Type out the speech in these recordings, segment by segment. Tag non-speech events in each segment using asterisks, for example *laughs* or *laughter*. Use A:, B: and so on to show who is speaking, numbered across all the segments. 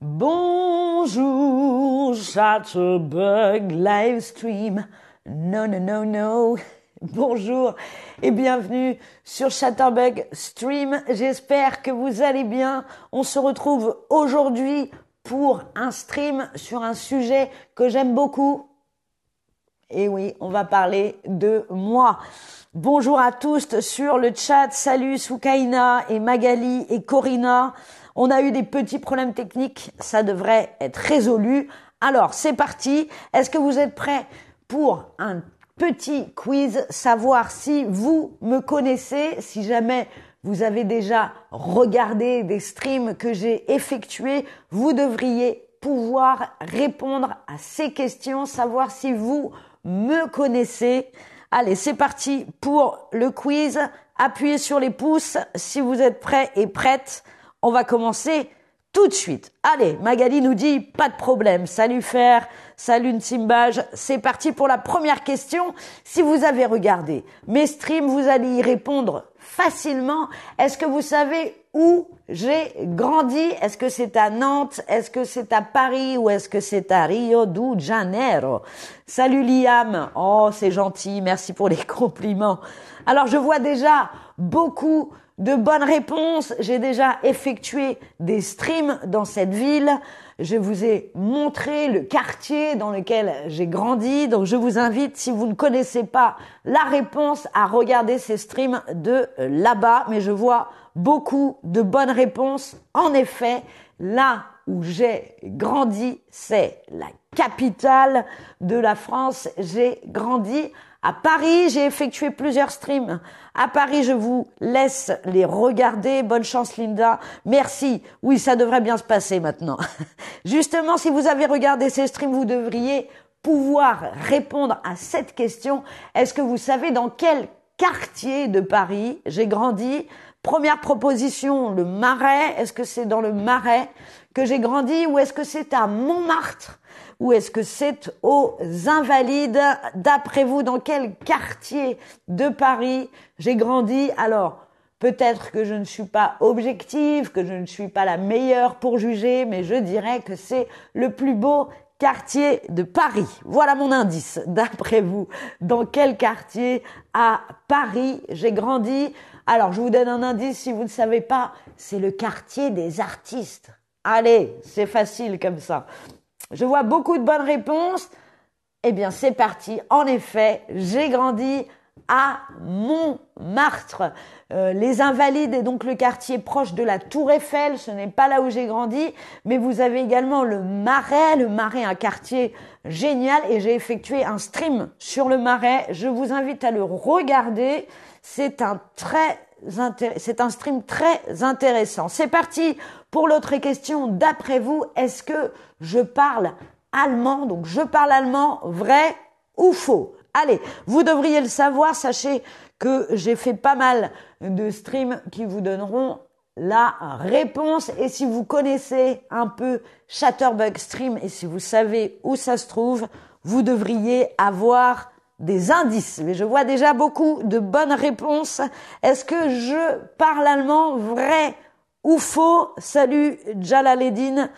A: Bonjour, Chatterbug Livestream. Non, non, non, non. *laughs* Bonjour et bienvenue sur Chatterbug Stream. J'espère que vous allez bien. On se retrouve aujourd'hui pour un stream sur un sujet que j'aime beaucoup. Et oui, on va parler de moi. Bonjour à tous sur le chat. Salut Soukaina et Magali et Corina. On a eu des petits problèmes techniques. Ça devrait être résolu. Alors, c'est parti. Est-ce que vous êtes prêts pour un petit quiz, savoir si vous me connaissez, si jamais vous avez déjà regardé des streams que j'ai effectués, vous devriez pouvoir répondre à ces questions, savoir si vous me connaissez. Allez, c'est parti pour le quiz. Appuyez sur les pouces si vous êtes prêts et prêtes. On va commencer tout de suite. Allez, Magali nous dit pas de problème. Salut Fer, salut Nsimbage. C'est parti pour la première question. Si vous avez regardé mes streams, vous allez y répondre facilement. Est-ce que vous savez où j'ai grandi? Est-ce que c'est à Nantes? Est-ce que c'est à Paris? Ou est-ce que c'est à Rio de Janeiro? Salut Liam. Oh, c'est gentil. Merci pour les *laughs* compliments. Alors, je vois déjà beaucoup de bonnes réponses. J'ai déjà effectué des streams dans cette ville. Je vous ai montré le quartier dans lequel j'ai grandi. Donc je vous invite, si vous ne connaissez pas la réponse, à regarder ces streams de là-bas. Mais je vois beaucoup de bonnes réponses. En effet, là où j'ai grandi, c'est la capitale de la France. J'ai grandi à Paris, j'ai effectué plusieurs streams. À Paris, je vous laisse les regarder. Bonne chance, Linda. Merci. Oui, ça devrait bien se passer maintenant. *laughs* Justement, si vous avez regardé ces streams, vous devriez pouvoir répondre à cette question. Est-ce que vous savez dans quel quartier de Paris j'ai grandi? Première proposition, le Marais. Est-ce que c'est dans le Marais que j'ai grandi ou est-ce que c'est à Montmartre ou est-ce que c'est aux Invalides? D'après vous, dans quel quartier de Paris j'ai grandi? Alors, peut-être que je ne suis pas objective, que je ne suis pas la meilleure pour juger, mais je dirais que c'est le plus beau quartier de Paris. Voilà mon indice. D'après vous, dans quel quartier à Paris j'ai grandi? Alors, je vous donne un indice si vous ne savez pas, c'est le quartier des artistes. Allez, c'est facile comme ça. Je vois beaucoup de bonnes réponses. Eh bien, c'est parti. En effet, j'ai grandi à Montmartre. Euh, les Invalides est donc le quartier proche de la Tour Eiffel. Ce n'est pas là où j'ai grandi, mais vous avez également le Marais. Le Marais, un quartier génial, et j'ai effectué un stream sur le Marais. Je vous invite à le regarder. C'est un très c'est un stream très intéressant. C'est parti pour l'autre question. D'après vous, est-ce que je parle allemand? Donc je parle allemand, vrai ou faux? Allez, vous devriez le savoir. Sachez que j'ai fait pas mal de streams qui vous donneront la réponse. Et si vous connaissez un peu Chatterbug Stream et si vous savez où ça se trouve, vous devriez avoir des indices. Mais je vois déjà beaucoup de bonnes réponses. Est-ce que je parle allemand vrai ou faux? Salut Jalaledine.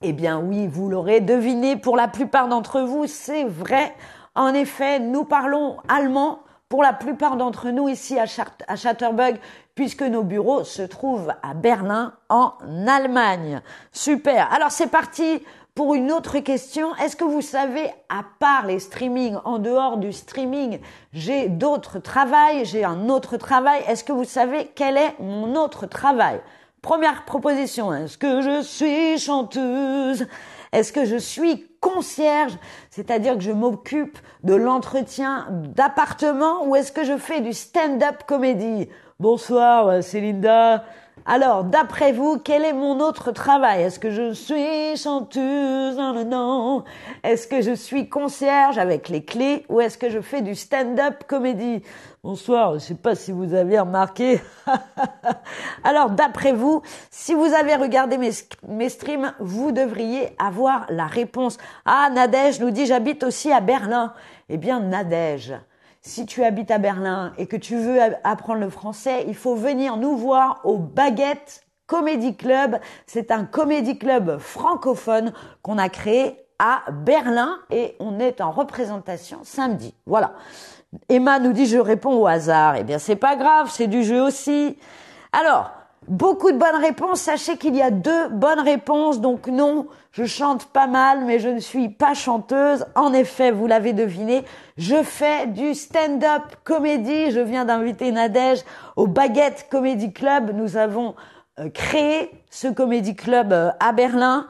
A: Eh bien oui, vous l'aurez deviné pour la plupart d'entre vous, c'est vrai. En effet, nous parlons allemand pour la plupart d'entre nous ici à, à Chatterbug, puisque nos bureaux se trouvent à Berlin, en Allemagne. Super. Alors c'est parti pour une autre question, est-ce que vous savez, à part les streamings, en dehors du streaming, j'ai d'autres travails, j'ai un autre travail, est-ce que vous savez quel est mon autre travail? Première proposition, est-ce que je suis chanteuse? Est-ce que je suis concierge? C'est-à-dire que je m'occupe de l'entretien d'appartement ou est-ce que je fais du stand-up comédie? Bonsoir, c'est Linda. Alors, d'après vous, quel est mon autre travail? Est-ce que je suis chanteuse? Non, non, Est-ce que je suis concierge avec les clés ou est-ce que je fais du stand-up comédie? Bonsoir, je ne sais pas si vous avez remarqué. *laughs* Alors, d'après vous, si vous avez regardé mes, mes streams, vous devriez avoir la réponse. Ah, Nadège nous dit j'habite aussi à Berlin. Eh bien, Nadège, si tu habites à Berlin et que tu veux apprendre le français, il faut venir nous voir aux baguettes Comedy Club. C'est un comédie club francophone qu'on a créé à Berlin et on est en représentation samedi. Voilà. Emma nous dit je réponds au hasard. Eh bien c'est pas grave, c'est du jeu aussi. Alors, beaucoup de bonnes réponses. Sachez qu'il y a deux bonnes réponses. Donc non, je chante pas mal, mais je ne suis pas chanteuse. En effet, vous l'avez deviné, je fais du stand-up comédie. Je viens d'inviter Nadège au Baguette Comedy Club. Nous avons euh, créé ce comédie club euh, à Berlin.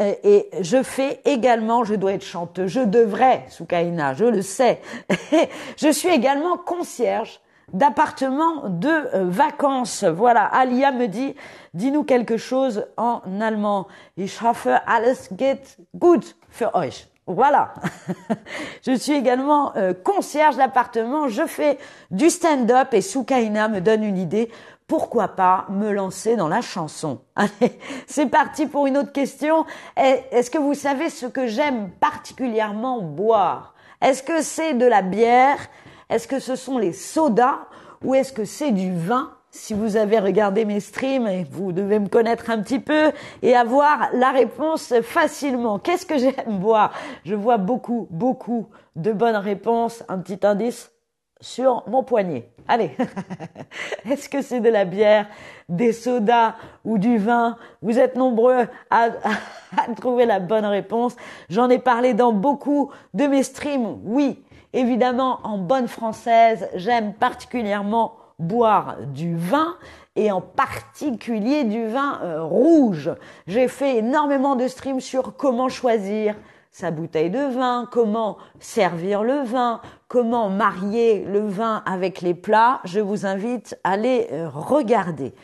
A: Euh, et je fais également, je dois être chanteuse, je devrais, Soukaina, je le sais. *laughs* je suis également concierge d'appartements de euh, vacances. Voilà, Alia me dit, dis-nous quelque chose en allemand. Ich hoffe, alles geht gut für euch. Voilà. *laughs* je suis également euh, concierge d'appartement, je fais du stand-up et Soukaina me donne une idée. Pourquoi pas me lancer dans la chanson? *laughs* Allez, c'est parti pour une autre question. Est-ce que vous savez ce que j'aime particulièrement boire? Est-ce que c'est de la bière? Est-ce que ce sont les sodas ou est-ce que c'est du vin? Si vous avez regardé mes streams, vous devez me connaître un petit peu et avoir la réponse facilement. Qu'est-ce que j'aime boire? Je vois beaucoup, beaucoup de bonnes réponses. Un petit indice sur mon poignet. Allez, *laughs* est-ce que c'est de la bière, des sodas ou du vin? Vous êtes nombreux à, *laughs* à trouver la bonne réponse. J'en ai parlé dans beaucoup de mes streams. Oui, Évidemment, en bonne française, j'aime particulièrement boire du vin et en particulier du vin euh, rouge. J'ai fait énormément de streams sur comment choisir sa bouteille de vin, comment servir le vin, comment marier le vin avec les plats. Je vous invite à les euh, regarder.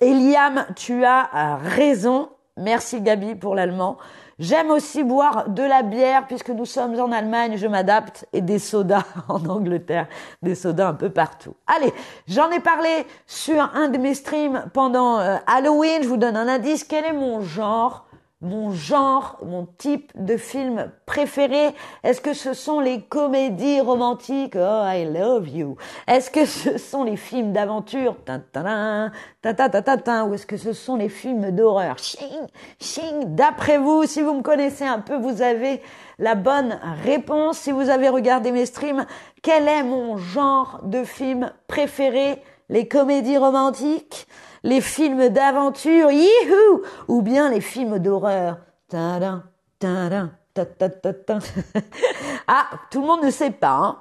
A: Eliam, tu as euh, raison. Merci Gabi pour l'allemand. J'aime aussi boire de la bière puisque nous sommes en Allemagne, je m'adapte, et des sodas *laughs* en Angleterre, des sodas un peu partout. Allez, j'en ai parlé sur un de mes streams pendant euh, Halloween, je vous donne un indice, quel est mon genre mon genre, mon type de film préféré. Est-ce que ce sont les comédies romantiques? Oh, I love you. Est-ce que ce sont les films d'aventure? Ou est-ce que ce sont les films d'horreur? D'après vous, si vous me connaissez un peu, vous avez la bonne réponse. Si vous avez regardé mes streams, quel est mon genre de film préféré? Les comédies romantiques? Les films d'aventure, youhou, ou bien les films d'horreur. *laughs* ah, tout le monde ne sait pas. Hein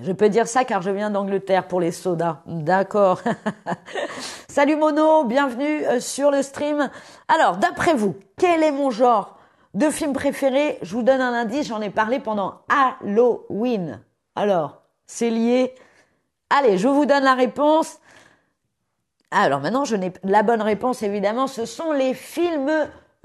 A: je peux dire ça car je viens d'Angleterre pour les sodas. D'accord. *laughs* Salut Mono, bienvenue euh, sur le stream. Alors, d'après vous, quel est mon genre de film préféré? Je vous donne un indice, j'en ai parlé pendant Halloween. Alors, c'est lié. Allez, je vous donne la réponse. Alors maintenant, je n'ai la bonne réponse évidemment, ce sont les films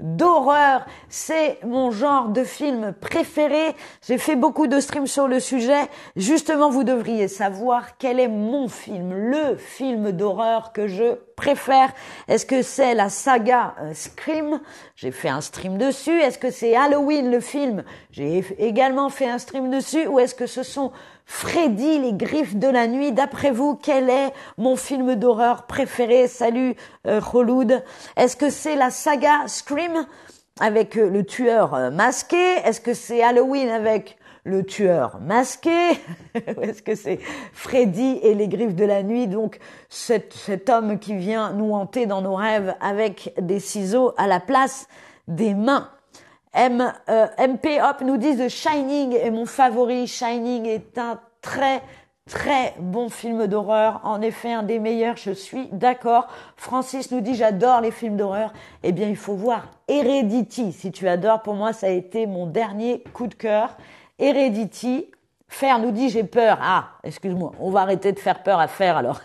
A: d'horreur. C'est mon genre de film préféré. J'ai fait beaucoup de streams sur le sujet. Justement, vous devriez savoir quel est mon film, le film d'horreur que je préfère. Est-ce que c'est la saga euh, Scream? J'ai fait un stream dessus. Est-ce que c'est Halloween le film? J'ai également fait un stream dessus. Ou est-ce que ce sont Freddy, les griffes de la nuit. D'après vous, quel est mon film d'horreur préféré? Salut euh, Est-ce que c'est la saga Scream avec euh, le tueur euh, masqué? Est-ce que c'est Halloween avec le tueur masqué? *laughs* Ou est-ce que c'est Freddy et les griffes de la nuit? Donc cet, cet homme qui vient nous hanter dans nos rêves avec des ciseaux à la place des mains. M, euh, MP Hop nous dit The Shining est mon favori. Shining est un très très bon film d'horreur. En effet, un des meilleurs, je suis d'accord. Francis nous dit j'adore les films d'horreur. Eh bien, il faut voir Heredity. Si tu adores, pour moi, ça a été mon dernier coup de cœur. Heredity, Faire nous dit j'ai peur. Ah, excuse-moi, on va arrêter de faire peur à faire alors.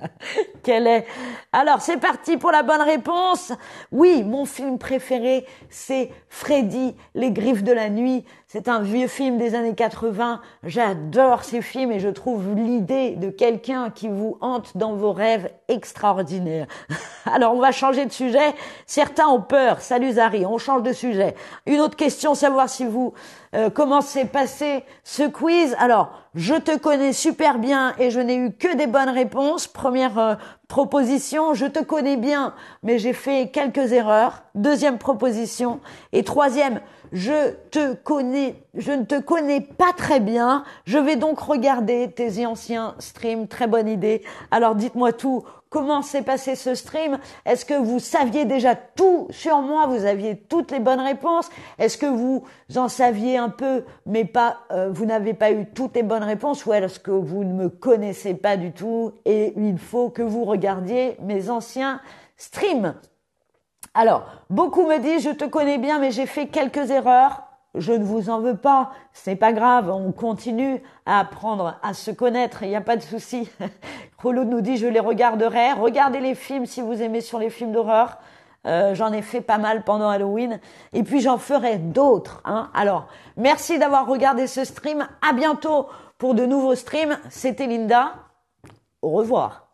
A: *laughs* Quelle est? Alors c'est parti pour la bonne réponse. Oui, mon film préféré c'est Freddy, les griffes de la nuit. C'est un vieux film des années 80. J'adore ces films et je trouve l'idée de quelqu'un qui vous hante dans vos rêves extraordinaire. *laughs* Alors on va changer de sujet. Certains ont peur. Salut Zari, on change de sujet. Une autre question, savoir si vous euh, comment s'est passé ce quiz. Alors, je te connais super bien et je n'ai eu que des bonnes réponses. Première, euh, proposition, je te connais bien, mais j'ai fait quelques erreurs. Deuxième proposition. Et troisième, je te connais, je ne te connais pas très bien. Je vais donc regarder tes anciens streams. Très bonne idée. Alors dites-moi tout. Comment s'est passé ce stream? Est-ce que vous saviez déjà tout sur moi? Vous aviez toutes les bonnes réponses Est-ce que vous en saviez un peu, mais pas, euh, vous n'avez pas eu toutes les bonnes réponses? Ou est-ce que vous ne me connaissez pas du tout et il faut que vous regardiez mes anciens streams? Alors, beaucoup me disent, je te connais bien, mais j'ai fait quelques erreurs. Je ne vous en veux pas, c'est pas grave, on continue à apprendre à se connaître, il n'y a pas de souci. *laughs* Rolo nous dit, je les regarderai. Regardez les films si vous aimez sur les films d'horreur. Euh, j'en ai fait pas mal pendant Halloween. Et puis j'en ferai d'autres. Hein. Alors, merci d'avoir regardé ce stream. À bientôt pour de nouveaux streams. C'était Linda. Au revoir.